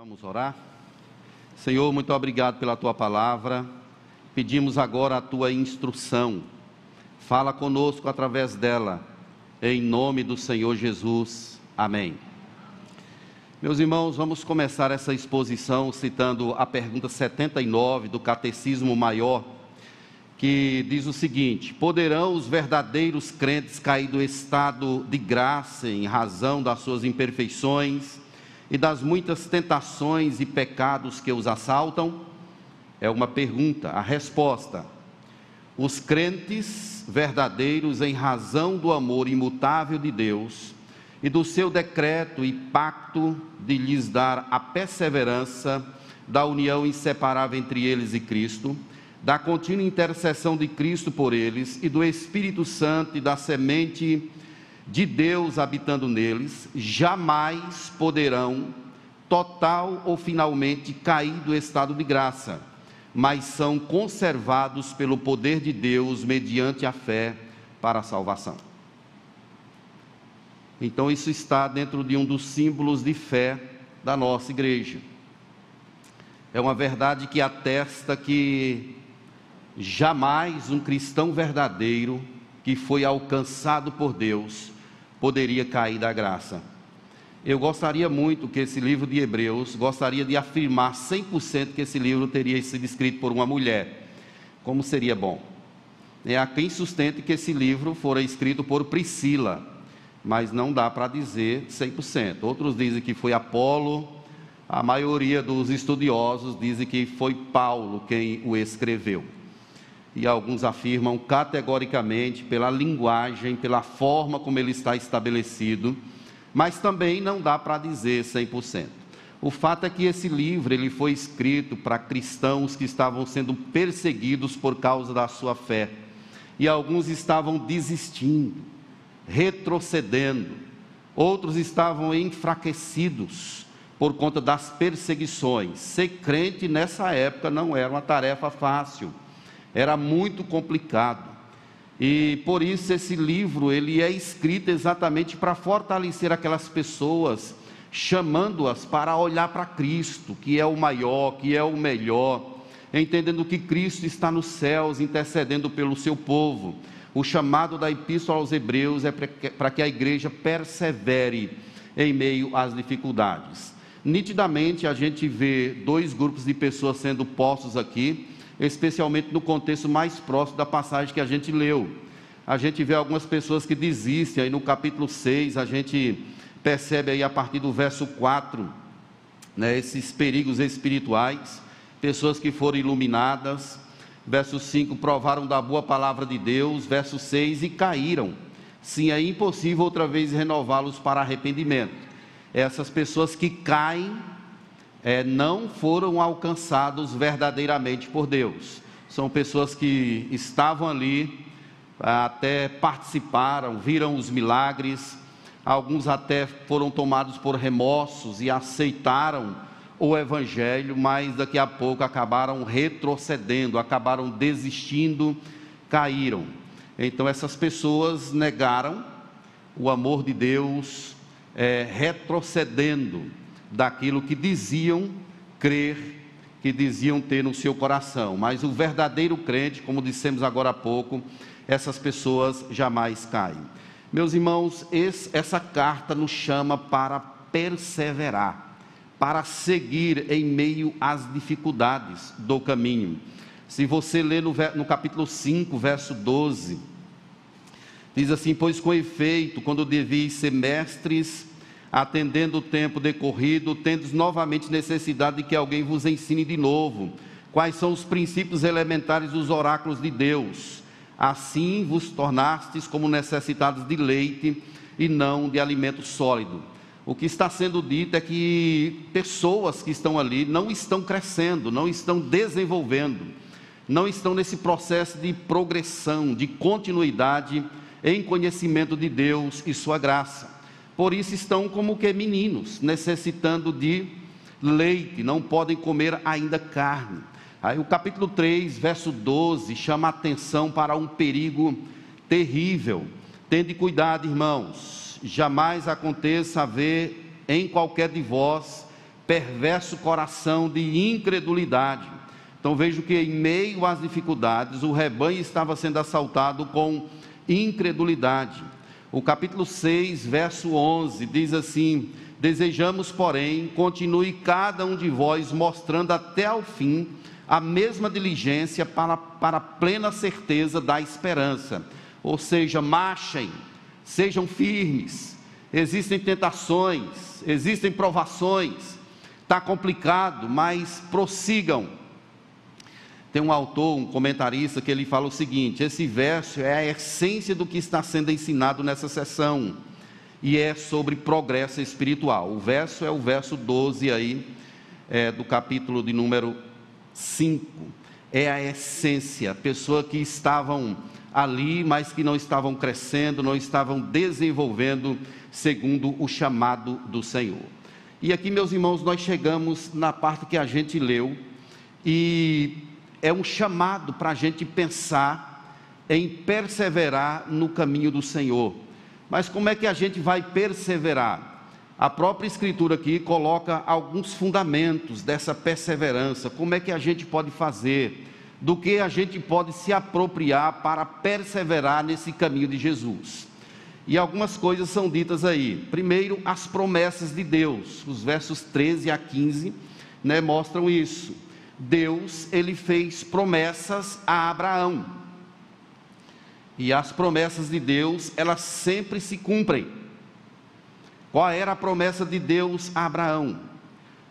Vamos orar? Senhor, muito obrigado pela tua palavra. Pedimos agora a tua instrução. Fala conosco através dela, em nome do Senhor Jesus. Amém. Meus irmãos, vamos começar essa exposição citando a pergunta 79 do Catecismo Maior, que diz o seguinte: Poderão os verdadeiros crentes cair do estado de graça em razão das suas imperfeições? E das muitas tentações e pecados que os assaltam? É uma pergunta. A resposta: os crentes verdadeiros, em razão do amor imutável de Deus e do seu decreto e pacto de lhes dar a perseverança da união inseparável entre eles e Cristo, da contínua intercessão de Cristo por eles e do Espírito Santo e da semente de Deus habitando neles, jamais poderão, total ou finalmente, cair do estado de graça, mas são conservados pelo poder de Deus mediante a fé para a salvação. Então, isso está dentro de um dos símbolos de fé da nossa igreja. É uma verdade que atesta que jamais um cristão verdadeiro que foi alcançado por Deus poderia cair da graça. Eu gostaria muito que esse livro de Hebreus, gostaria de afirmar 100% que esse livro teria sido escrito por uma mulher. Como seria bom? É a quem sustente que esse livro fora escrito por Priscila, mas não dá para dizer 100%. Outros dizem que foi Apolo, a maioria dos estudiosos dizem que foi Paulo quem o escreveu e alguns afirmam categoricamente pela linguagem, pela forma como ele está estabelecido, mas também não dá para dizer 100%. O fato é que esse livro ele foi escrito para cristãos que estavam sendo perseguidos por causa da sua fé. E alguns estavam desistindo, retrocedendo. Outros estavam enfraquecidos por conta das perseguições. Ser crente nessa época não era uma tarefa fácil era muito complicado. E por isso esse livro ele é escrito exatamente para fortalecer aquelas pessoas, chamando-as para olhar para Cristo, que é o maior, que é o melhor, entendendo que Cristo está nos céus intercedendo pelo seu povo. O chamado da Epístola aos Hebreus é para que a igreja persevere em meio às dificuldades. Nitidamente a gente vê dois grupos de pessoas sendo postos aqui especialmente no contexto mais próximo da passagem que a gente leu. A gente vê algumas pessoas que desistem, aí no capítulo 6, a gente percebe aí a partir do verso 4, né, esses perigos espirituais, pessoas que foram iluminadas, verso 5, provaram da boa palavra de Deus, verso 6, e caíram. Sim, é impossível outra vez renová-los para arrependimento. Essas pessoas que caem é, não foram alcançados verdadeiramente por Deus. São pessoas que estavam ali, até participaram, viram os milagres, alguns até foram tomados por remorsos e aceitaram o Evangelho, mas daqui a pouco acabaram retrocedendo, acabaram desistindo, caíram. Então essas pessoas negaram o amor de Deus, é, retrocedendo daquilo que diziam crer, que diziam ter no seu coração. Mas o verdadeiro crente, como dissemos agora há pouco, essas pessoas jamais caem. Meus irmãos, esse, essa carta nos chama para perseverar, para seguir em meio às dificuldades do caminho. Se você ler no, no capítulo 5, verso 12, diz assim: Pois com efeito, quando deveis ser mestres atendendo o tempo decorrido, tendes novamente necessidade de que alguém vos ensine de novo quais são os princípios elementares dos oráculos de Deus. Assim vos tornastes como necessitados de leite e não de alimento sólido. O que está sendo dito é que pessoas que estão ali não estão crescendo, não estão desenvolvendo, não estão nesse processo de progressão, de continuidade em conhecimento de Deus e Sua graça. Por isso estão como que meninos, necessitando de leite, não podem comer ainda carne. Aí o capítulo 3, verso 12, chama a atenção para um perigo terrível. Tende cuidado, irmãos, jamais aconteça haver em qualquer de vós perverso coração de incredulidade. Então vejo que em meio às dificuldades, o rebanho estava sendo assaltado com incredulidade. O capítulo 6, verso 11 diz assim: Desejamos, porém, continue cada um de vós mostrando até ao fim a mesma diligência para, para a plena certeza da esperança. Ou seja, marchem, sejam firmes. Existem tentações, existem provações, está complicado, mas prossigam. Tem um autor, um comentarista, que ele fala o seguinte: esse verso é a essência do que está sendo ensinado nessa sessão, e é sobre progresso espiritual. O verso é o verso 12 aí, é, do capítulo de número 5. É a essência, pessoa que estavam ali, mas que não estavam crescendo, não estavam desenvolvendo segundo o chamado do Senhor. E aqui, meus irmãos, nós chegamos na parte que a gente leu, e é um chamado para a gente pensar em perseverar no caminho do Senhor. Mas como é que a gente vai perseverar? A própria Escritura aqui coloca alguns fundamentos dessa perseverança. Como é que a gente pode fazer? Do que a gente pode se apropriar para perseverar nesse caminho de Jesus? E algumas coisas são ditas aí. Primeiro, as promessas de Deus. Os versos 13 a 15 né, mostram isso. Deus ele fez promessas a Abraão. E as promessas de Deus, elas sempre se cumprem. Qual era a promessa de Deus a Abraão?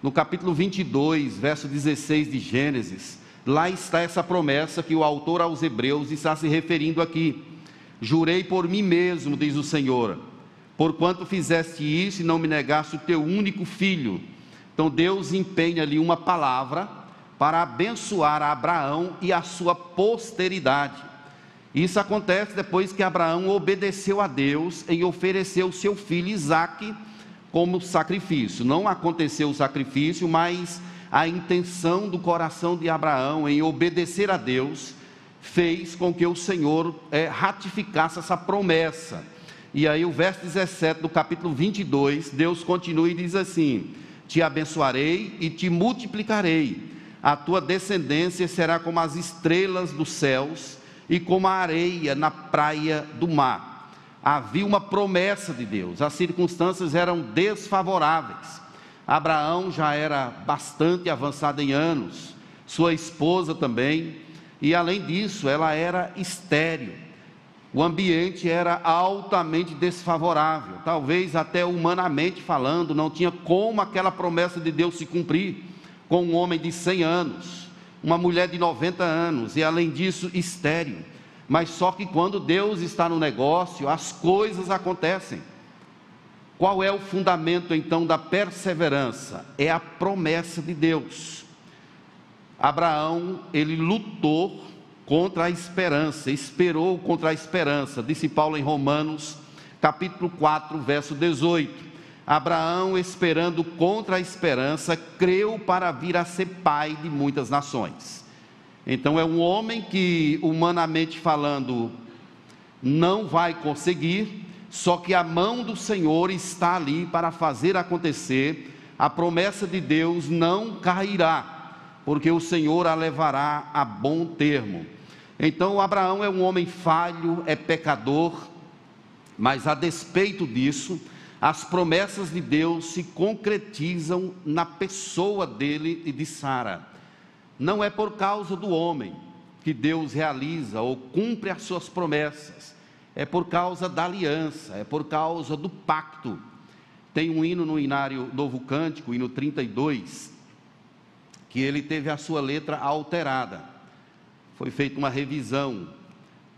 No capítulo 22, verso 16 de Gênesis, lá está essa promessa que o autor aos Hebreus está se referindo aqui. Jurei por mim mesmo, diz o Senhor, porquanto fizeste isso e não me negaste o teu único filho. Então Deus empenha ali uma palavra para abençoar Abraão e a sua posteridade. Isso acontece depois que Abraão obedeceu a Deus em oferecer o seu filho Isaque como sacrifício. Não aconteceu o sacrifício, mas a intenção do coração de Abraão em obedecer a Deus fez com que o Senhor é, ratificasse essa promessa. E aí, o verso 17 do capítulo 22, Deus continua e diz assim: Te abençoarei e te multiplicarei a tua descendência será como as estrelas dos céus e como a areia na praia do mar. Havia uma promessa de Deus, as circunstâncias eram desfavoráveis. Abraão já era bastante avançado em anos, sua esposa também, e além disso, ela era estéril. O ambiente era altamente desfavorável, talvez até humanamente falando, não tinha como aquela promessa de Deus se cumprir com um homem de 100 anos, uma mulher de 90 anos e, além disso, estéril. Mas só que quando Deus está no negócio, as coisas acontecem. Qual é o fundamento então da perseverança? É a promessa de Deus. Abraão, ele lutou contra a esperança, esperou contra a esperança, disse Paulo em Romanos, capítulo 4, verso 18. Abraão, esperando contra a esperança, creu para vir a ser pai de muitas nações. Então, é um homem que, humanamente falando, não vai conseguir, só que a mão do Senhor está ali para fazer acontecer, a promessa de Deus não cairá, porque o Senhor a levará a bom termo. Então, Abraão é um homem falho, é pecador, mas a despeito disso, as promessas de Deus se concretizam na pessoa dele e de Sara. Não é por causa do homem que Deus realiza ou cumpre as suas promessas, é por causa da aliança, é por causa do pacto. Tem um hino no Inário Novo Cântico, hino 32, que ele teve a sua letra alterada. Foi feita uma revisão,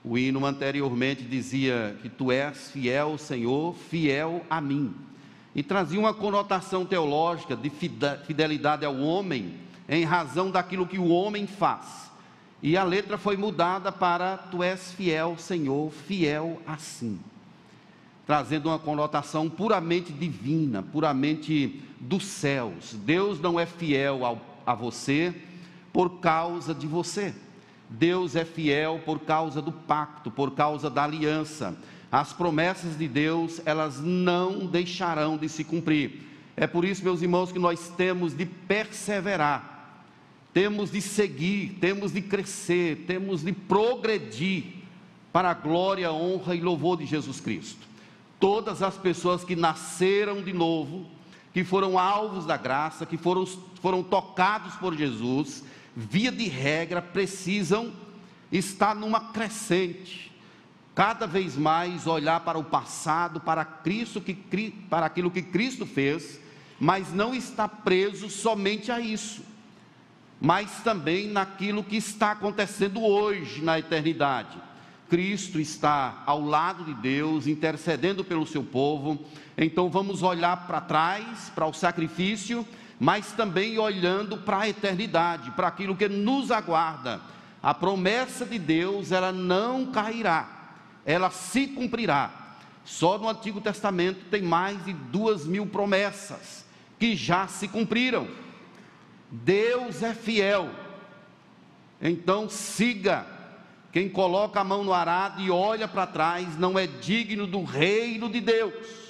o hino anteriormente dizia que tu és fiel, Senhor, fiel a mim. E trazia uma conotação teológica de fidelidade ao homem, em razão daquilo que o homem faz. E a letra foi mudada para tu és fiel, Senhor, fiel assim. Trazendo uma conotação puramente divina, puramente dos céus. Deus não é fiel ao, a você por causa de você. Deus é fiel por causa do pacto, por causa da aliança. As promessas de Deus, elas não deixarão de se cumprir. É por isso, meus irmãos, que nós temos de perseverar, temos de seguir, temos de crescer, temos de progredir para a glória, honra e louvor de Jesus Cristo. Todas as pessoas que nasceram de novo, que foram alvos da graça, que foram, foram tocados por Jesus, via de regra, precisam estar numa crescente, cada vez mais olhar para o passado, para Cristo que para aquilo que Cristo fez, mas não está preso somente a isso, mas também naquilo que está acontecendo hoje na eternidade. Cristo está ao lado de Deus, intercedendo pelo seu povo. Então vamos olhar para trás, para o sacrifício, mas também olhando para a eternidade, para aquilo que nos aguarda. A promessa de Deus, ela não cairá, ela se cumprirá. Só no Antigo Testamento tem mais de duas mil promessas que já se cumpriram. Deus é fiel. Então siga quem coloca a mão no arado e olha para trás não é digno do reino de Deus.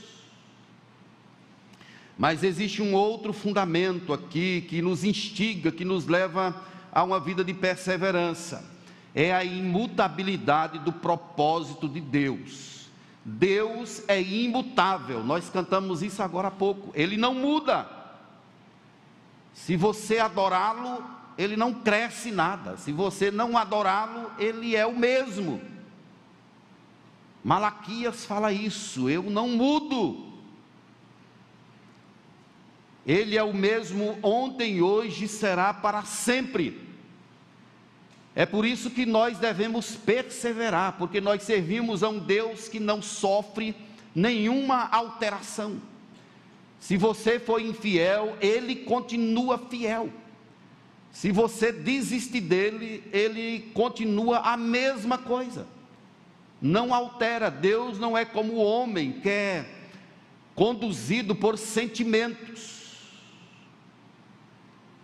Mas existe um outro fundamento aqui que nos instiga, que nos leva a uma vida de perseverança. É a imutabilidade do propósito de Deus. Deus é imutável. Nós cantamos isso agora há pouco. Ele não muda. Se você adorá-lo, ele não cresce nada. Se você não adorá-lo, ele é o mesmo. Malaquias fala isso, eu não mudo. Ele é o mesmo ontem, hoje será para sempre. É por isso que nós devemos perseverar, porque nós servimos a um Deus que não sofre nenhuma alteração. Se você foi infiel, ele continua fiel. Se você desistir dele, ele continua a mesma coisa. Não altera. Deus não é como o homem que é conduzido por sentimentos.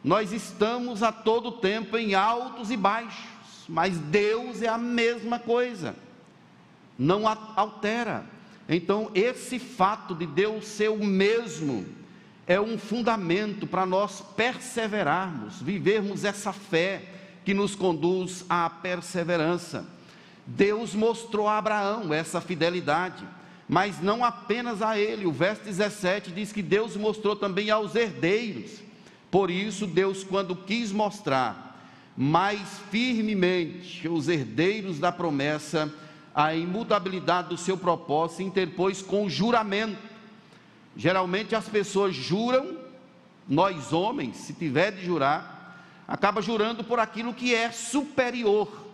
Nós estamos a todo tempo em altos e baixos, mas Deus é a mesma coisa. Não altera. Então, esse fato de Deus ser o mesmo, é um fundamento para nós perseverarmos, vivermos essa fé que nos conduz à perseverança. Deus mostrou a Abraão essa fidelidade, mas não apenas a ele. O verso 17 diz que Deus mostrou também aos herdeiros. Por isso, Deus, quando quis mostrar mais firmemente os herdeiros da promessa, a imutabilidade do seu propósito, interpôs com juramento Geralmente as pessoas juram, nós homens, se tiver de jurar, acaba jurando por aquilo que é superior.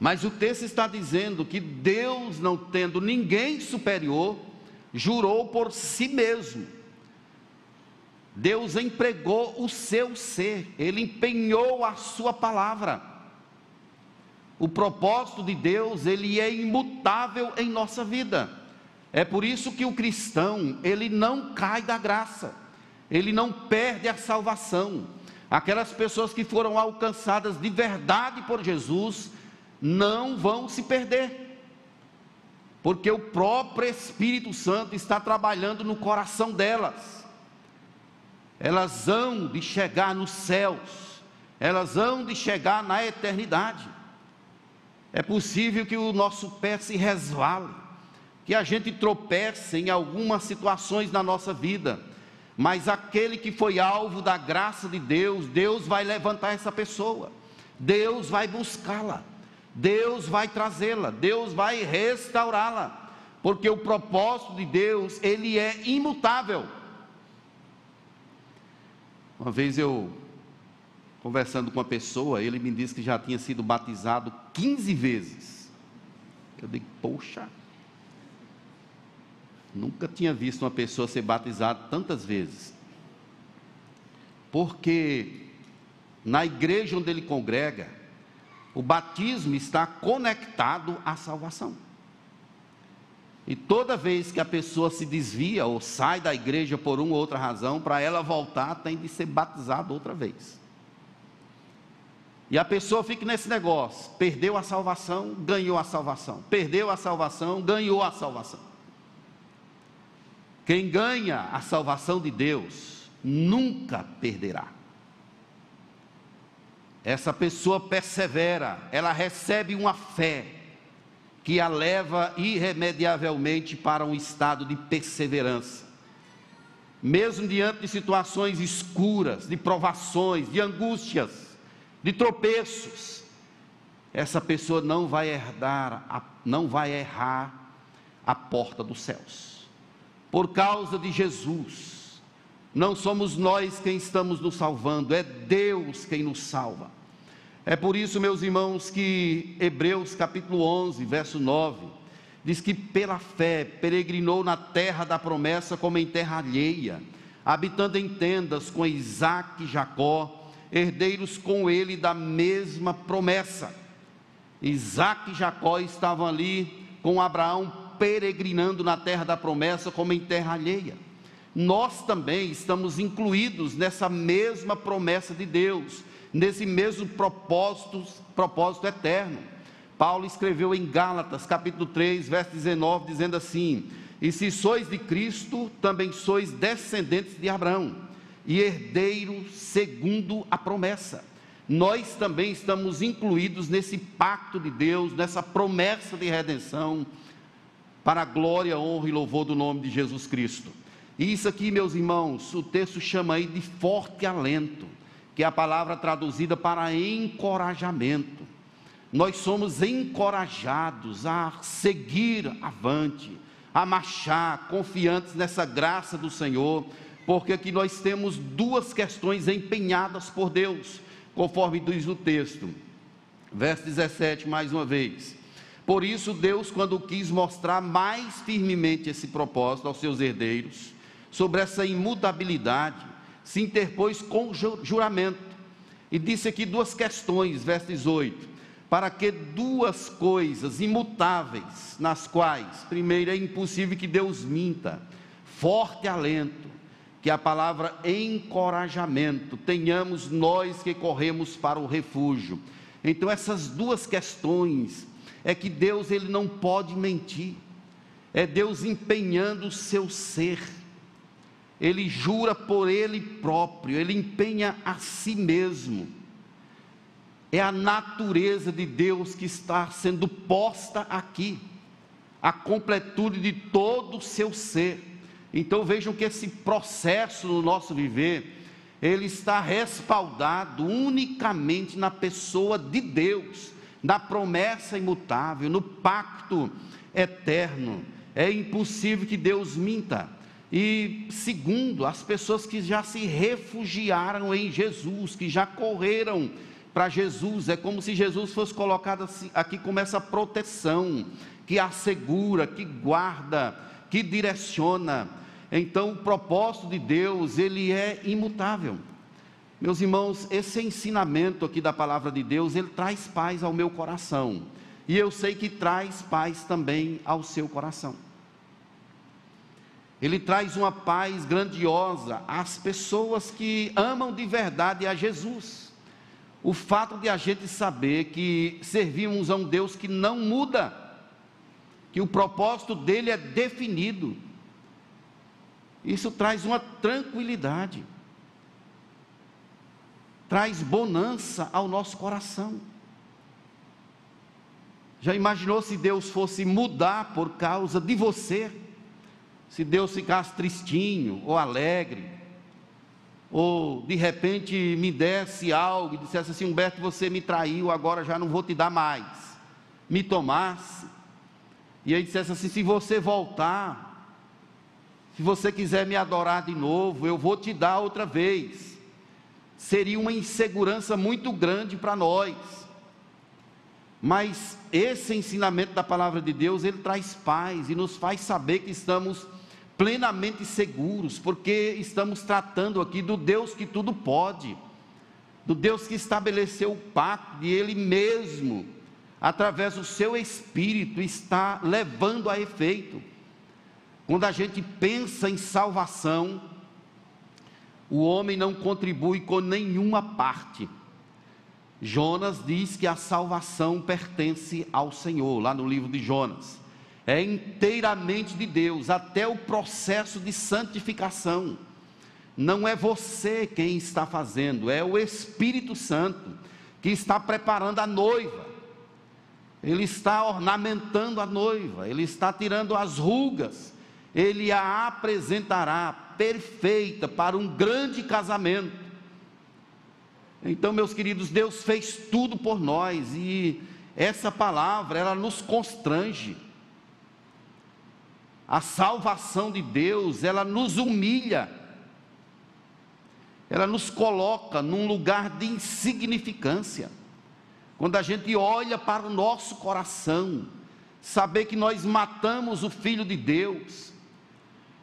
Mas o texto está dizendo que Deus, não tendo ninguém superior, jurou por si mesmo. Deus empregou o seu ser, ele empenhou a sua palavra. O propósito de Deus, ele é imutável em nossa vida. É por isso que o cristão, ele não cai da graça, ele não perde a salvação. Aquelas pessoas que foram alcançadas de verdade por Jesus, não vão se perder, porque o próprio Espírito Santo está trabalhando no coração delas. Elas hão de chegar nos céus, elas hão de chegar na eternidade. É possível que o nosso pé se resvale, que a gente tropece em algumas situações na nossa vida, mas aquele que foi alvo da graça de Deus, Deus vai levantar essa pessoa, Deus vai buscá-la, Deus vai trazê-la, Deus vai restaurá-la, porque o propósito de Deus, ele é imutável. Uma vez eu, conversando com uma pessoa, ele me disse que já tinha sido batizado 15 vezes. Eu digo, poxa, Nunca tinha visto uma pessoa ser batizada tantas vezes. Porque na igreja onde ele congrega, o batismo está conectado à salvação. E toda vez que a pessoa se desvia ou sai da igreja por uma ou outra razão, para ela voltar, tem de ser batizado outra vez. E a pessoa fica nesse negócio: perdeu a salvação, ganhou a salvação, perdeu a salvação, ganhou a salvação. Quem ganha a salvação de Deus nunca perderá. Essa pessoa persevera, ela recebe uma fé que a leva irremediavelmente para um estado de perseverança. Mesmo diante de situações escuras, de provações, de angústias, de tropeços, essa pessoa não vai herdar, não vai errar a porta dos céus. Por causa de Jesus, não somos nós quem estamos nos salvando, é Deus quem nos salva. É por isso, meus irmãos, que Hebreus capítulo 11, verso 9, diz que pela fé peregrinou na terra da promessa como em terra alheia, habitando em tendas com Isaac e Jacó, herdeiros com ele da mesma promessa. Isaac e Jacó estavam ali com Abraão peregrinando na terra da promessa como em terra alheia. Nós também estamos incluídos nessa mesma promessa de Deus, nesse mesmo propósito, propósito eterno. Paulo escreveu em Gálatas, capítulo 3, verso 19, dizendo assim: E se sois de Cristo, também sois descendentes de Abraão, e herdeiros segundo a promessa. Nós também estamos incluídos nesse pacto de Deus, nessa promessa de redenção para a glória, honra e louvor do nome de Jesus Cristo. E isso aqui, meus irmãos, o texto chama aí de forte alento, que é a palavra traduzida para encorajamento. Nós somos encorajados a seguir avante, a marchar confiantes nessa graça do Senhor, porque aqui nós temos duas questões empenhadas por Deus, conforme diz o texto. Verso 17, mais uma vez. Por isso, Deus, quando quis mostrar mais firmemente esse propósito aos seus herdeiros, sobre essa imutabilidade, se interpôs com juramento. E disse aqui duas questões, verso 18: para que duas coisas imutáveis, nas quais, primeiro, é impossível que Deus minta, forte alento, que a palavra encorajamento, tenhamos nós que corremos para o refúgio. Então, essas duas questões é que Deus ele não pode mentir. É Deus empenhando o seu ser. Ele jura por ele próprio, ele empenha a si mesmo. É a natureza de Deus que está sendo posta aqui, a completude de todo o seu ser. Então vejam que esse processo no nosso viver, ele está respaldado unicamente na pessoa de Deus na promessa imutável, no pacto eterno. É impossível que Deus minta. E segundo, as pessoas que já se refugiaram em Jesus, que já correram para Jesus, é como se Jesus fosse colocado assim, aqui como essa proteção que assegura, que guarda, que direciona. Então, o propósito de Deus, ele é imutável. Meus irmãos, esse ensinamento aqui da palavra de Deus, ele traz paz ao meu coração. E eu sei que traz paz também ao seu coração. Ele traz uma paz grandiosa às pessoas que amam de verdade a Jesus. O fato de a gente saber que servimos a um Deus que não muda, que o propósito dele é definido, isso traz uma tranquilidade traz bonança ao nosso coração. Já imaginou se Deus fosse mudar por causa de você? Se Deus ficasse tristinho ou alegre, ou de repente me desse algo e dissesse assim: Humberto, você me traiu, agora já não vou te dar mais. Me tomasse, e aí dissesse assim: se você voltar, se você quiser me adorar de novo, eu vou te dar outra vez seria uma insegurança muito grande para nós. Mas esse ensinamento da palavra de Deus, ele traz paz e nos faz saber que estamos plenamente seguros, porque estamos tratando aqui do Deus que tudo pode, do Deus que estabeleceu o pacto e ele mesmo, através do seu espírito, está levando a efeito. Quando a gente pensa em salvação, o homem não contribui com nenhuma parte. Jonas diz que a salvação pertence ao Senhor, lá no livro de Jonas. É inteiramente de Deus, até o processo de santificação. Não é você quem está fazendo, é o Espírito Santo que está preparando a noiva. Ele está ornamentando a noiva, ele está tirando as rugas, ele a apresentará perfeita para um grande casamento. Então, meus queridos, Deus fez tudo por nós e essa palavra, ela nos constrange. A salvação de Deus, ela nos humilha. Ela nos coloca num lugar de insignificância. Quando a gente olha para o nosso coração, saber que nós matamos o Filho de Deus,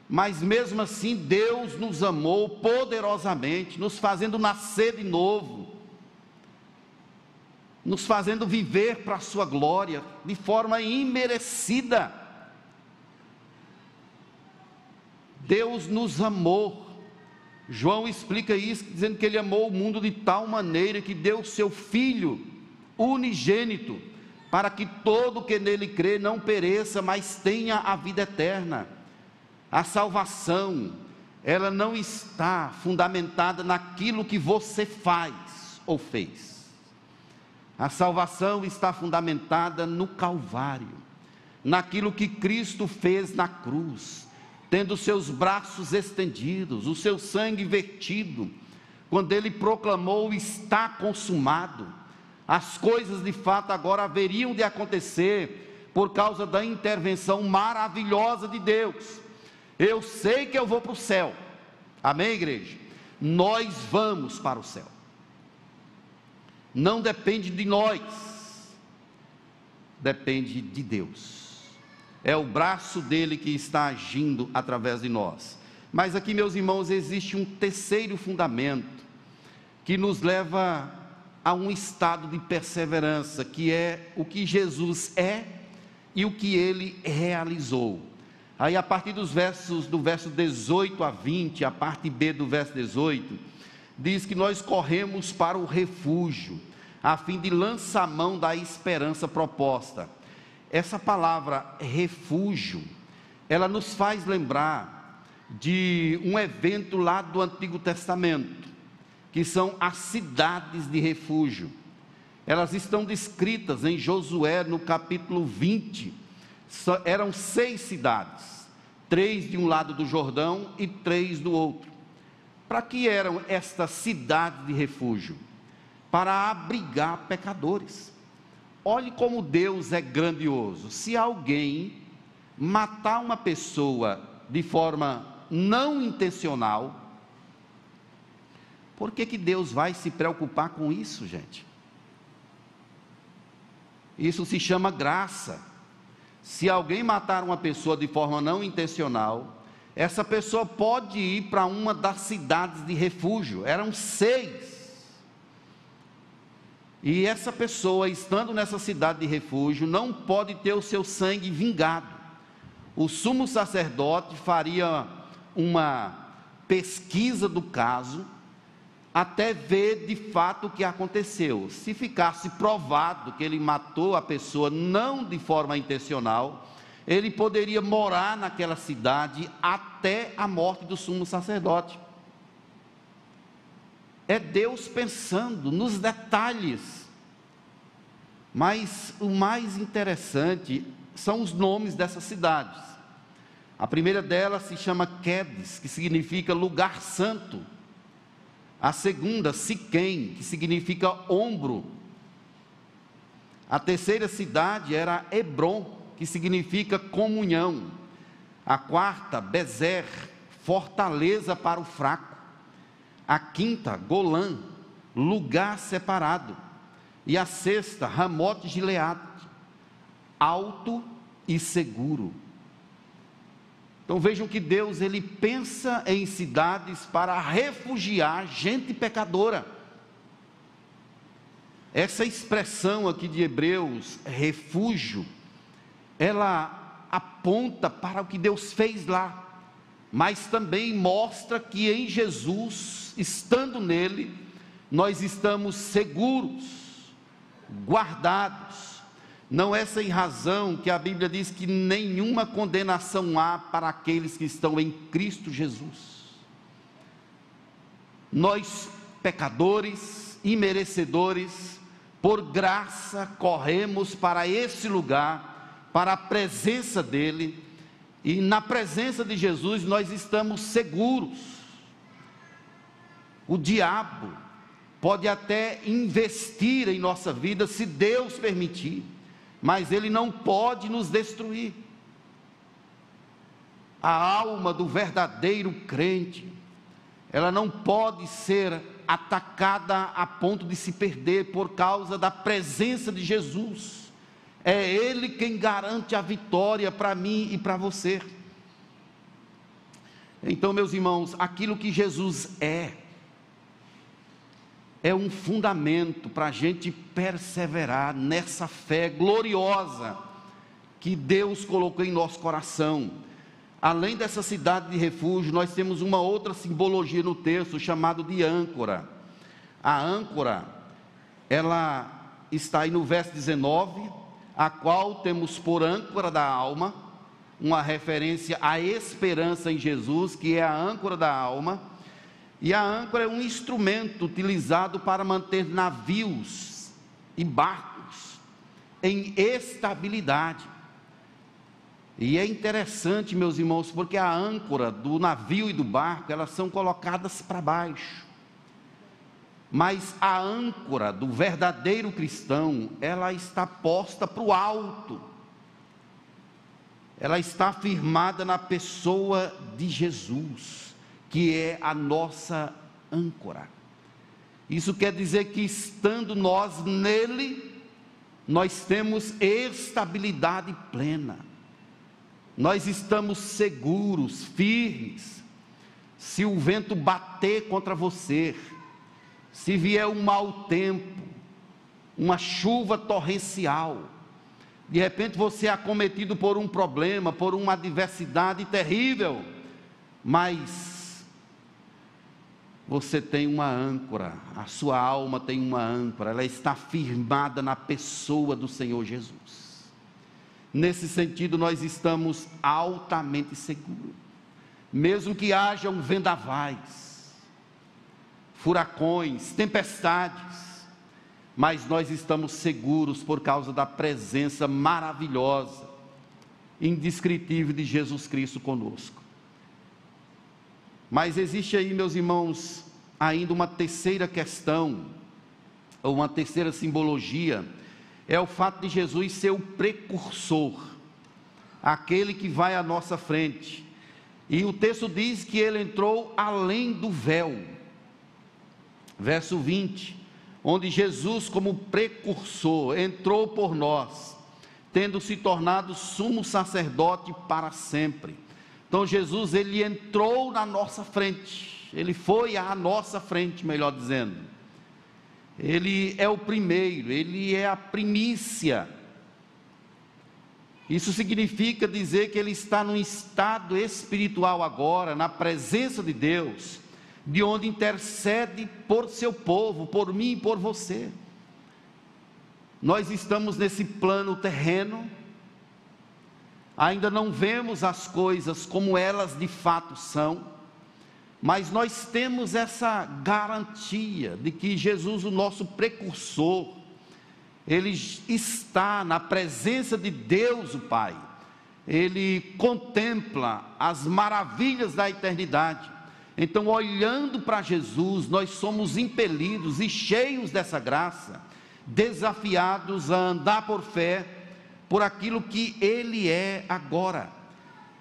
mas mesmo assim Deus nos amou poderosamente, nos fazendo nascer de novo, nos fazendo viver para a Sua glória de forma imerecida. Deus nos amou. João explica isso, dizendo que ele amou o mundo de tal maneira que deu seu Filho unigênito, para que todo que nele crê não pereça, mas tenha a vida eterna. A salvação, ela não está fundamentada naquilo que você faz ou fez. A salvação está fundamentada no Calvário, naquilo que Cristo fez na cruz, tendo seus braços estendidos, o seu sangue vertido, quando ele proclamou: está consumado. As coisas de fato agora haveriam de acontecer por causa da intervenção maravilhosa de Deus. Eu sei que eu vou para o céu. Amém, igreja? Nós vamos para o céu. Não depende de nós, depende de Deus. É o braço dele que está agindo através de nós. Mas aqui, meus irmãos, existe um terceiro fundamento que nos leva a um estado de perseverança, que é o que Jesus é e o que ele realizou. Aí a partir dos versos do verso 18 a 20, a parte B do verso 18, diz que nós corremos para o refúgio, a fim de lançar mão da esperança proposta. Essa palavra refúgio, ela nos faz lembrar de um evento lá do Antigo Testamento, que são as cidades de refúgio. Elas estão descritas em Josué no capítulo 20, eram seis cidades, três de um lado do Jordão e três do outro. Para que eram estas cidades de refúgio? Para abrigar pecadores. Olhe como Deus é grandioso. Se alguém matar uma pessoa de forma não intencional, por que, que Deus vai se preocupar com isso, gente? Isso se chama graça. Se alguém matar uma pessoa de forma não intencional, essa pessoa pode ir para uma das cidades de refúgio. Eram seis. E essa pessoa, estando nessa cidade de refúgio, não pode ter o seu sangue vingado. O sumo sacerdote faria uma pesquisa do caso, até ver de fato o que aconteceu. Se ficasse provado que ele matou a pessoa não de forma intencional, ele poderia morar naquela cidade até a morte do sumo sacerdote. É Deus pensando nos detalhes. Mas o mais interessante são os nomes dessas cidades. A primeira delas se chama Quedes, que significa lugar santo. A segunda, Siquém, que significa ombro. A terceira cidade era Hebron, que significa comunhão. A quarta, Bezer, fortaleza para o fraco. A quinta, Golã, lugar separado. E a sexta, Ramote Gileade, alto e seguro. Então vejam que Deus ele pensa em cidades para refugiar gente pecadora. Essa expressão aqui de Hebreus, refúgio, ela aponta para o que Deus fez lá, mas também mostra que em Jesus, estando nele, nós estamos seguros, guardados, Não é sem razão que a Bíblia diz que nenhuma condenação há para aqueles que estão em Cristo Jesus. Nós, pecadores, imerecedores, por graça corremos para esse lugar, para a presença dEle, e na presença de Jesus nós estamos seguros. O diabo pode até investir em nossa vida, se Deus permitir mas ele não pode nos destruir. A alma do verdadeiro crente, ela não pode ser atacada a ponto de se perder por causa da presença de Jesus. É Ele quem garante a vitória para mim e para você. Então, meus irmãos, aquilo que Jesus é, é um fundamento para a gente perseverar nessa fé gloriosa que Deus colocou em nosso coração. Além dessa cidade de refúgio, nós temos uma outra simbologia no texto chamado de âncora. A âncora, ela está aí no verso 19, a qual temos por âncora da alma, uma referência à esperança em Jesus, que é a âncora da alma e a âncora é um instrumento utilizado para manter navios e barcos em estabilidade. E é interessante, meus irmãos, porque a âncora do navio e do barco, elas são colocadas para baixo. Mas a âncora do verdadeiro cristão, ela está posta para o alto. Ela está firmada na pessoa de Jesus que é a nossa âncora. Isso quer dizer que estando nós nele, nós temos estabilidade plena. Nós estamos seguros, firmes. Se o vento bater contra você, se vier um mau tempo, uma chuva torrencial, de repente você é acometido por um problema, por uma adversidade terrível, mas você tem uma âncora, a sua alma tem uma âncora, ela está firmada na pessoa do Senhor Jesus. Nesse sentido, nós estamos altamente seguros, mesmo que hajam vendavais, furacões, tempestades, mas nós estamos seguros por causa da presença maravilhosa, indescritível de Jesus Cristo conosco. Mas existe aí, meus irmãos, ainda uma terceira questão, ou uma terceira simbologia, é o fato de Jesus ser o precursor, aquele que vai à nossa frente. E o texto diz que ele entrou além do véu. Verso 20, onde Jesus, como precursor, entrou por nós, tendo se tornado sumo sacerdote para sempre então Jesus ele entrou na nossa frente, ele foi à nossa frente, melhor dizendo. Ele é o primeiro, ele é a primícia. Isso significa dizer que ele está num estado espiritual agora, na presença de Deus, de onde intercede por seu povo, por mim e por você. Nós estamos nesse plano terreno, ainda não vemos as coisas como elas de fato são, mas nós temos essa garantia de que Jesus, o nosso precursor, ele está na presença de Deus, o Pai, ele contempla as maravilhas da eternidade. Então, olhando para Jesus, nós somos impelidos e cheios dessa graça, desafiados a andar por fé por aquilo que Ele é agora.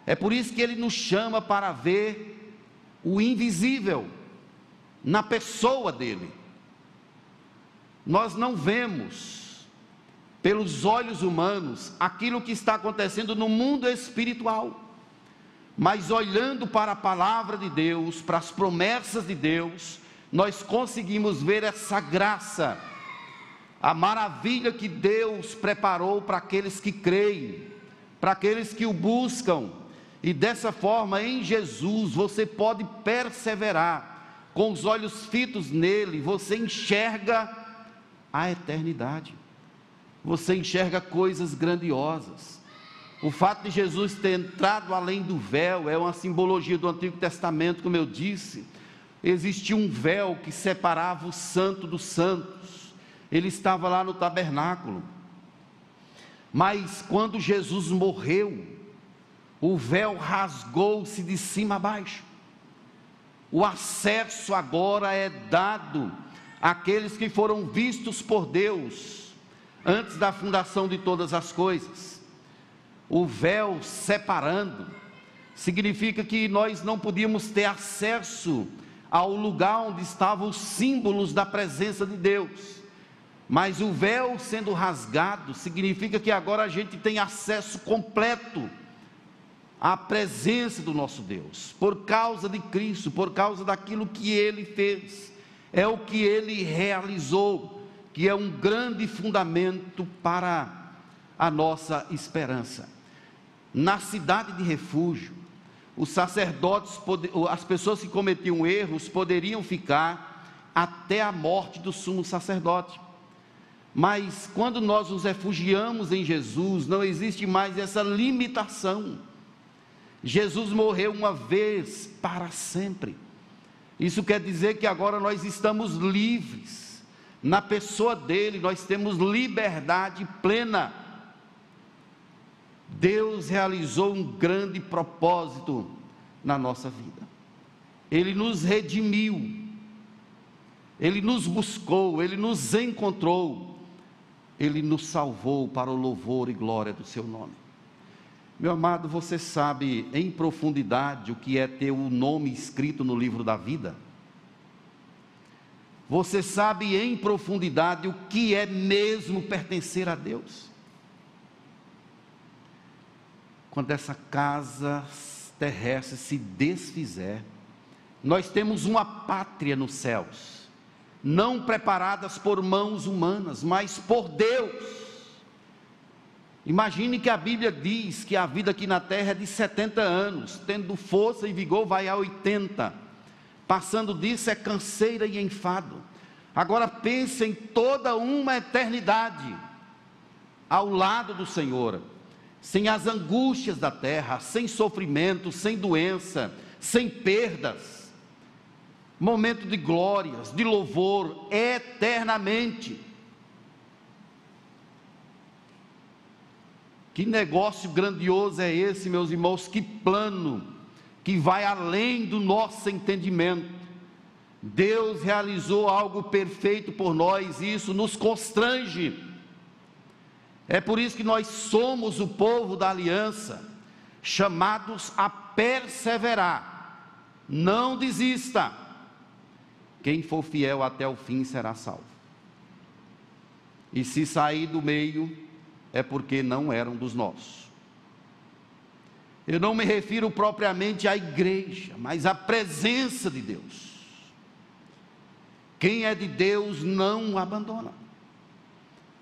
É por isso que Ele nos chama para ver o invisível na pessoa dele. Nós não vemos pelos olhos humanos aquilo que está acontecendo no mundo espiritual, mas olhando para a palavra de Deus, para as promessas de Deus, nós conseguimos ver essa graça a maravilha que Deus preparou para aqueles que creem, para aqueles que o buscam, e dessa forma em Jesus você pode perseverar, com os olhos fitos nele, você enxerga a eternidade. você enxerga coisas grandiosas. O fato de Jesus ter entrado além do véu é uma simbologia do Antigo Testamento, como eu disse. Existia um véu que separava o santo dos santos. Ele estava lá no tabernáculo. Mas quando Jesus morreu, o véu rasgou-se de cima a baixo. O acesso agora é dado àqueles que foram vistos por Deus antes da fundação de todas as coisas. O véu separando significa que nós não podíamos ter acesso ao lugar onde estavam os símbolos da presença de Deus. Mas o véu sendo rasgado significa que agora a gente tem acesso completo à presença do nosso Deus, por causa de Cristo, por causa daquilo que ele fez, é o que ele realizou, que é um grande fundamento para a nossa esperança. Na cidade de refúgio, os sacerdotes, as pessoas que cometiam erros poderiam ficar até a morte do sumo sacerdote. Mas quando nós nos refugiamos em Jesus, não existe mais essa limitação. Jesus morreu uma vez para sempre. Isso quer dizer que agora nós estamos livres. Na pessoa dele nós temos liberdade plena. Deus realizou um grande propósito na nossa vida. Ele nos redimiu. Ele nos buscou, ele nos encontrou. Ele nos salvou para o louvor e glória do seu nome. Meu amado, você sabe em profundidade o que é ter o nome escrito no livro da vida? Você sabe em profundidade o que é mesmo pertencer a Deus? Quando essa casa terrestre se desfizer, nós temos uma pátria nos céus, não preparadas por mãos humanas, mas por Deus Imagine que a Bíblia diz que a vida aqui na terra é de 70 anos, tendo força e vigor vai a 80. Passando disso é canseira e enfado. Agora pense em toda uma eternidade ao lado do Senhor, sem as angústias da terra, sem sofrimento, sem doença, sem perdas. Momento de glórias, de louvor eternamente. Que negócio grandioso é esse, meus irmãos? Que plano que vai além do nosso entendimento. Deus realizou algo perfeito por nós e isso nos constrange. É por isso que nós somos o povo da aliança, chamados a perseverar. Não desista. Quem for fiel até o fim será salvo. E se sair do meio, é porque não eram dos nossos. Eu não me refiro propriamente à igreja, mas à presença de Deus. Quem é de Deus não abandona,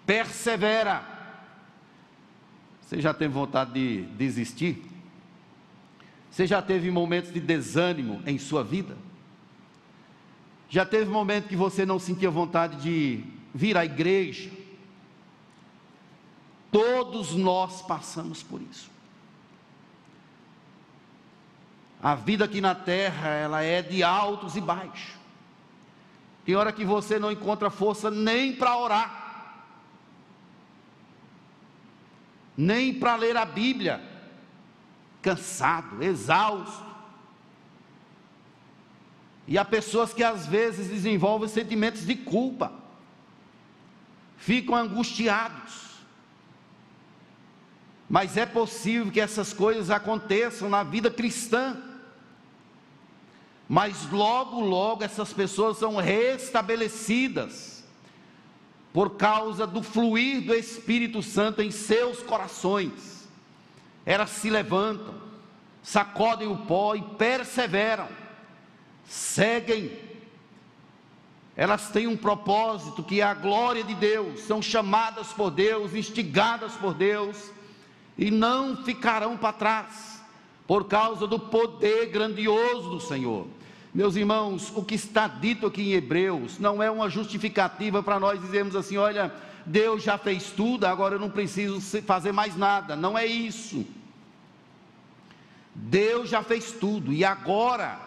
persevera. Você já teve vontade de desistir? Você já teve momentos de desânimo em sua vida? Já teve momento que você não sentia vontade de vir à igreja? Todos nós passamos por isso. A vida aqui na terra, ela é de altos e baixos. Tem hora que você não encontra força nem para orar, nem para ler a Bíblia, cansado, exausto. E há pessoas que às vezes desenvolvem sentimentos de culpa, ficam angustiados. Mas é possível que essas coisas aconteçam na vida cristã. Mas logo, logo essas pessoas são restabelecidas por causa do fluir do Espírito Santo em seus corações. Elas se levantam, sacodem o pó e perseveram, seguem. Elas têm um propósito que é a glória de Deus, são chamadas por Deus, instigadas por Deus e não ficarão para trás, por causa do poder grandioso do Senhor. Meus irmãos, o que está dito aqui em Hebreus não é uma justificativa para nós dizermos assim: olha, Deus já fez tudo, agora eu não preciso fazer mais nada. Não é isso. Deus já fez tudo e agora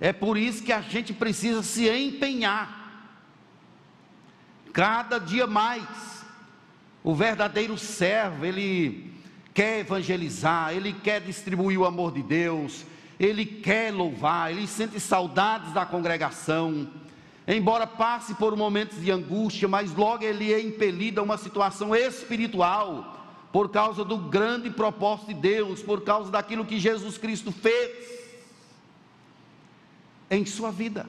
é por isso que a gente precisa se empenhar. Cada dia mais. O verdadeiro servo, ele quer evangelizar, ele quer distribuir o amor de Deus, ele quer louvar, ele sente saudades da congregação. Embora passe por momentos de angústia, mas logo ele é impelido a uma situação espiritual, por causa do grande propósito de Deus, por causa daquilo que Jesus Cristo fez em sua vida.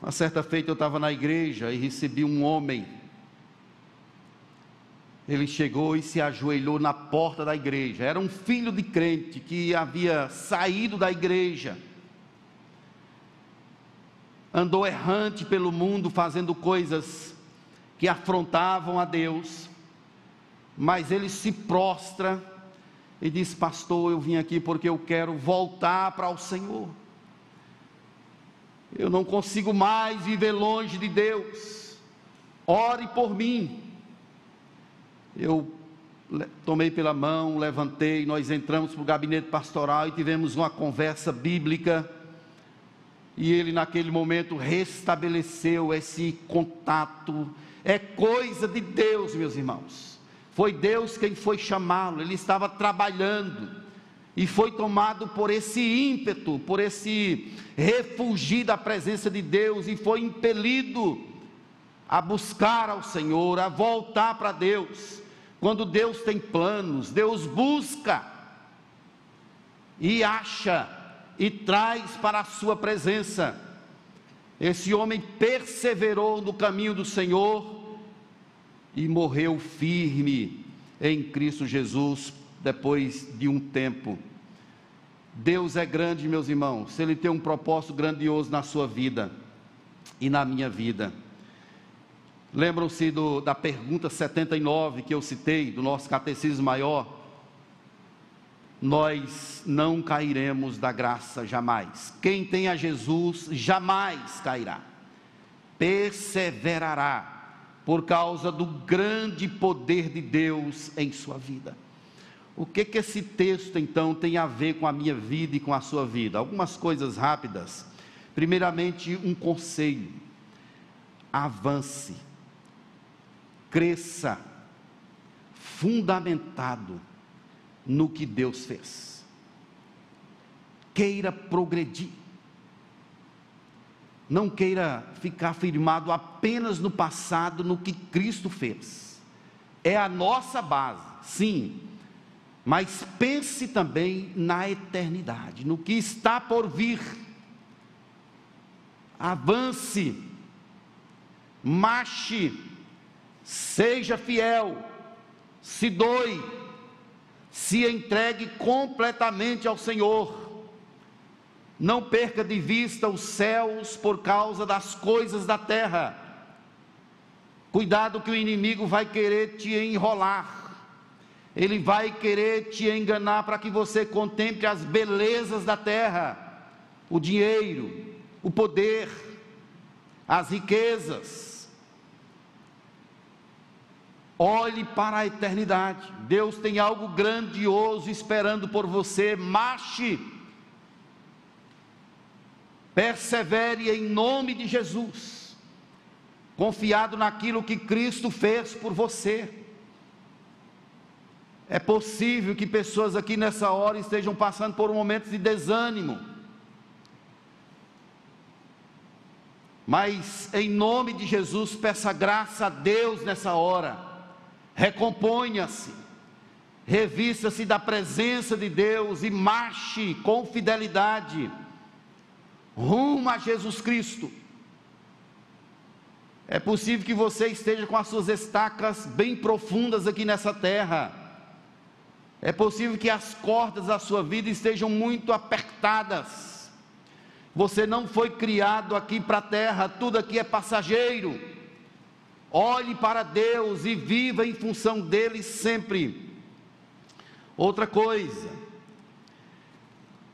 Uma certa feita eu estava na igreja e recebi um homem ele chegou e se ajoelhou na porta da igreja. Era um filho de crente que havia saído da igreja. Andou errante pelo mundo fazendo coisas que afrontavam a Deus. Mas ele se prostra e diz: Pastor, eu vim aqui porque eu quero voltar para o Senhor. Eu não consigo mais viver longe de Deus. Ore por mim. Eu tomei pela mão, levantei, nós entramos para o gabinete pastoral e tivemos uma conversa bíblica. E ele, naquele momento, restabeleceu esse contato. É coisa de Deus, meus irmãos. Foi Deus quem foi chamá-lo, ele estava trabalhando. E foi tomado por esse ímpeto, por esse refugir da presença de Deus, e foi impelido a buscar ao Senhor, a voltar para Deus. Quando Deus tem planos, Deus busca e acha e traz para a sua presença. Esse homem perseverou no caminho do Senhor e morreu firme em Cristo Jesus depois de um tempo. Deus é grande, meus irmãos, Ele tem um propósito grandioso na sua vida e na minha vida. Lembram-se da pergunta 79 que eu citei, do nosso catecismo maior? Nós não cairemos da graça jamais. Quem tem a Jesus jamais cairá, perseverará, por causa do grande poder de Deus em sua vida. O que que esse texto então tem a ver com a minha vida e com a sua vida? Algumas coisas rápidas. Primeiramente, um conselho: avance cresça, fundamentado no que Deus fez. Queira progredir. Não queira ficar firmado apenas no passado, no que Cristo fez. É a nossa base, sim, mas pense também na eternidade, no que está por vir. Avance, marche, seja fiel, se doe, se entregue completamente ao Senhor. Não perca de vista os céus por causa das coisas da terra. Cuidado que o inimigo vai querer te enrolar. Ele vai querer te enganar para que você contemple as belezas da terra, o dinheiro, o poder, as riquezas Olhe para a eternidade. Deus tem algo grandioso esperando por você. Marche. Persevere em nome de Jesus. Confiado naquilo que Cristo fez por você. É possível que pessoas aqui nessa hora estejam passando por momentos de desânimo. Mas em nome de Jesus, peça graça a Deus nessa hora recomponha-se, revista-se da presença de Deus e marche com fidelidade rumo a Jesus Cristo. É possível que você esteja com as suas estacas bem profundas aqui nessa terra. É possível que as cordas da sua vida estejam muito apertadas. Você não foi criado aqui para a terra, tudo aqui é passageiro. Olhe para Deus e viva em função dele sempre. Outra coisa,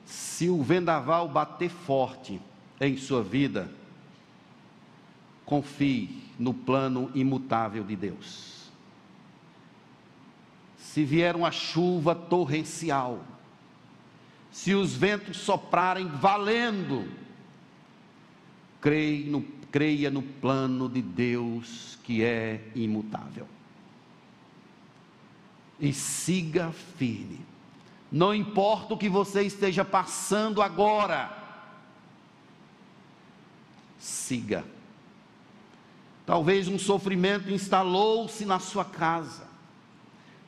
Se o vendaval bater forte em sua vida, confie no plano imutável de Deus. Se vier uma chuva torrencial, se os ventos soprarem valendo, creia no, creia no plano de Deus que é imutável. E siga firme. Não importa o que você esteja passando agora, siga. Talvez um sofrimento instalou-se na sua casa,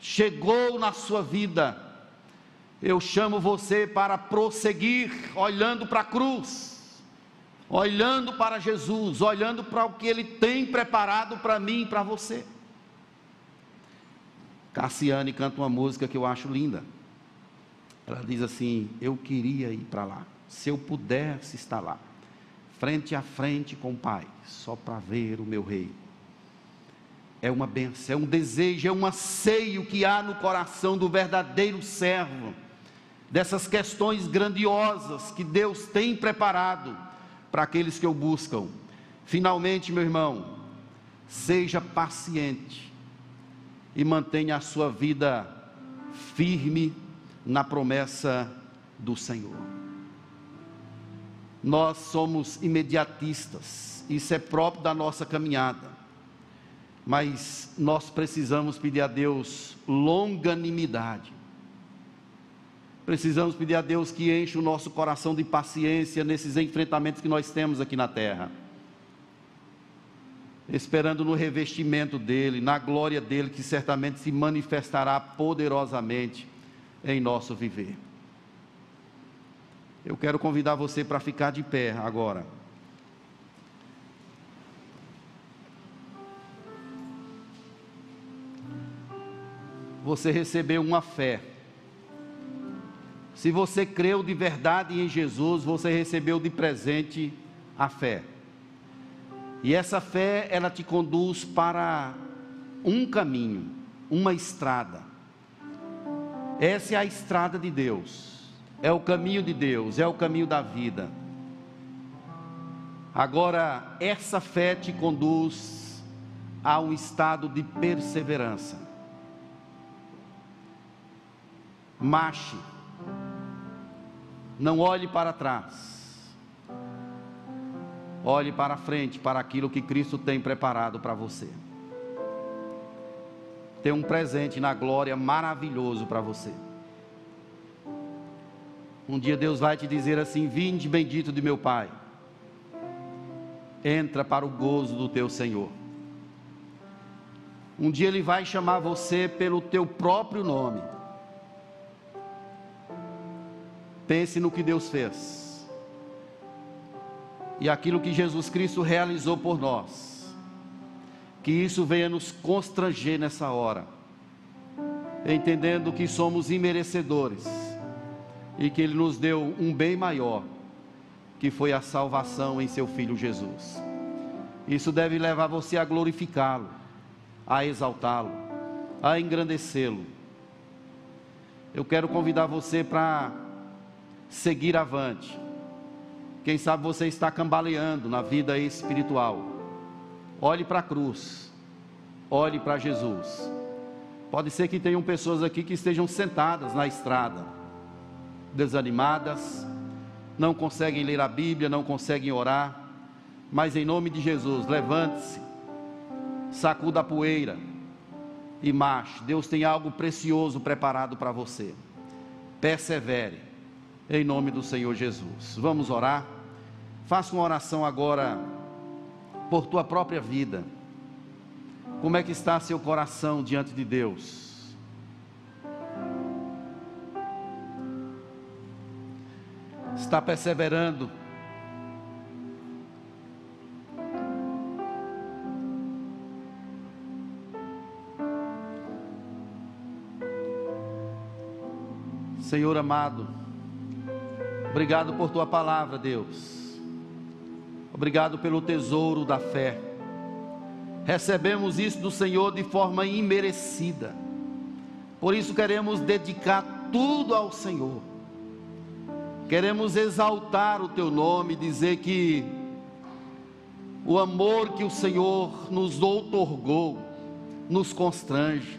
chegou na sua vida, eu chamo você para prosseguir olhando para a cruz, olhando para Jesus, olhando para o que Ele tem preparado para mim e para você. Cassiane canta uma música que eu acho linda. Ela diz assim: Eu queria ir para lá, se eu pudesse estar lá, frente a frente com o Pai, só para ver o meu rei. É uma benção, é um desejo, é um anseio que há no coração do verdadeiro servo dessas questões grandiosas que Deus tem preparado para aqueles que o buscam. Finalmente, meu irmão, seja paciente e mantenha a sua vida firme na promessa do Senhor. Nós somos imediatistas, isso é próprio da nossa caminhada, mas nós precisamos pedir a Deus longanimidade Precisamos pedir a Deus que enche o nosso coração de paciência nesses enfrentamentos que nós temos aqui na terra. Esperando no revestimento dele, na glória dele, que certamente se manifestará poderosamente em nosso viver. Eu quero convidar você para ficar de pé agora. Você recebeu uma fé se você creu de verdade em Jesus, você recebeu de presente a fé. E essa fé, ela te conduz para um caminho, uma estrada. Essa é a estrada de Deus. É o caminho de Deus, é o caminho da vida. Agora, essa fé te conduz a um estado de perseverança. Marche não olhe para trás. Olhe para frente, para aquilo que Cristo tem preparado para você. Tem um presente na glória maravilhoso para você. Um dia Deus vai te dizer assim: Vinde, bendito de meu Pai. Entra para o gozo do teu Senhor. Um dia Ele vai chamar você pelo teu próprio nome. Pense no que Deus fez. E aquilo que Jesus Cristo realizou por nós. Que isso venha nos constranger nessa hora. Entendendo que somos imerecedores. E que Ele nos deu um bem maior. Que foi a salvação em seu Filho Jesus. Isso deve levar você a glorificá-lo, a exaltá-lo, a engrandecê-lo. Eu quero convidar você para seguir avante. Quem sabe você está cambaleando na vida espiritual. Olhe para a cruz. Olhe para Jesus. Pode ser que tenham pessoas aqui que estejam sentadas na estrada, desanimadas, não conseguem ler a Bíblia, não conseguem orar, mas em nome de Jesus, levante-se, sacuda a poeira e marche. Deus tem algo precioso preparado para você. Persevere em nome do Senhor Jesus. Vamos orar. Faça uma oração agora por tua própria vida. Como é que está seu coração diante de Deus? Está perseverando? Senhor amado, Obrigado por tua palavra, Deus. Obrigado pelo tesouro da fé. Recebemos isso do Senhor de forma imerecida. Por isso queremos dedicar tudo ao Senhor. Queremos exaltar o teu nome, dizer que o amor que o Senhor nos outorgou nos constrange.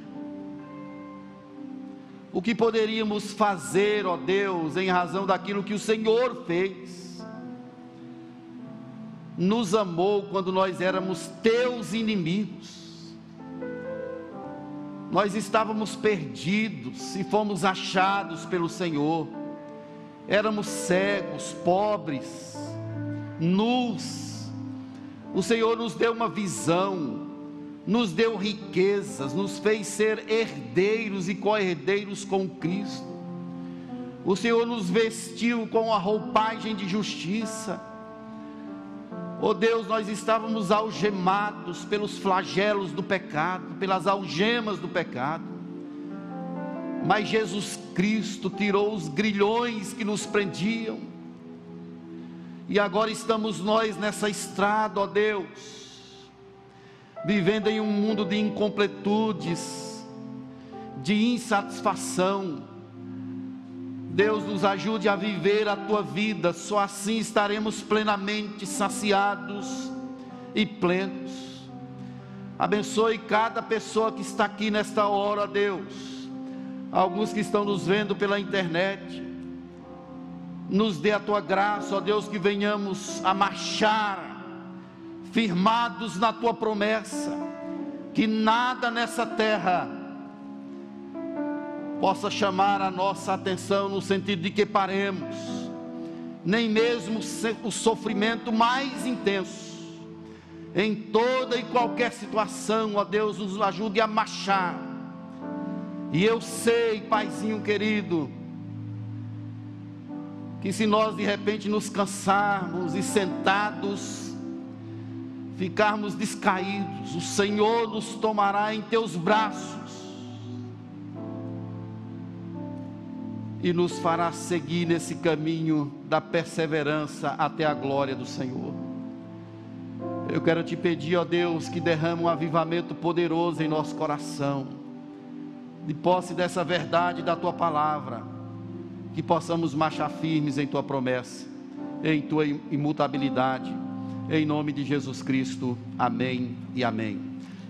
O que poderíamos fazer, ó Deus, em razão daquilo que o Senhor fez? Nos amou quando nós éramos teus inimigos. Nós estávamos perdidos e fomos achados pelo Senhor. Éramos cegos, pobres, nus. O Senhor nos deu uma visão, nos deu riquezas, nos fez ser herdeiros e co-herdeiros com Cristo. O Senhor nos vestiu com a roupagem de justiça. Oh Deus, nós estávamos algemados pelos flagelos do pecado, pelas algemas do pecado. Mas Jesus Cristo tirou os grilhões que nos prendiam. E agora estamos nós nessa estrada, ó Deus vivendo em um mundo de incompletudes, de insatisfação. Deus nos ajude a viver a tua vida, só assim estaremos plenamente saciados e plenos. Abençoe cada pessoa que está aqui nesta hora, Deus. Alguns que estão nos vendo pela internet. Nos dê a tua graça, ó Deus, que venhamos a marchar firmados na tua promessa, que nada nessa terra possa chamar a nossa atenção no sentido de que paremos, nem mesmo o sofrimento mais intenso, em toda e qualquer situação, ó Deus, nos ajude a marchar. E eu sei, Paizinho querido, que se nós de repente nos cansarmos e sentados ficarmos descaídos, o Senhor nos tomará em teus braços e nos fará seguir nesse caminho da perseverança até a glória do Senhor. Eu quero te pedir, ó Deus, que derrame um avivamento poderoso em nosso coração, de posse dessa verdade da tua palavra, que possamos marchar firmes em tua promessa, em tua imutabilidade em nome de Jesus Cristo. Amém e amém.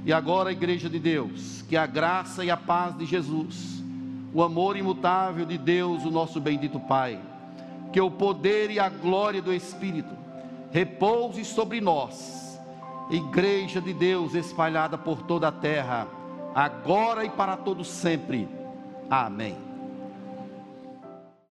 E agora, igreja de Deus, que a graça e a paz de Jesus, o amor imutável de Deus, o nosso bendito Pai, que o poder e a glória do Espírito repouse sobre nós, igreja de Deus espalhada por toda a terra, agora e para todo sempre. Amém.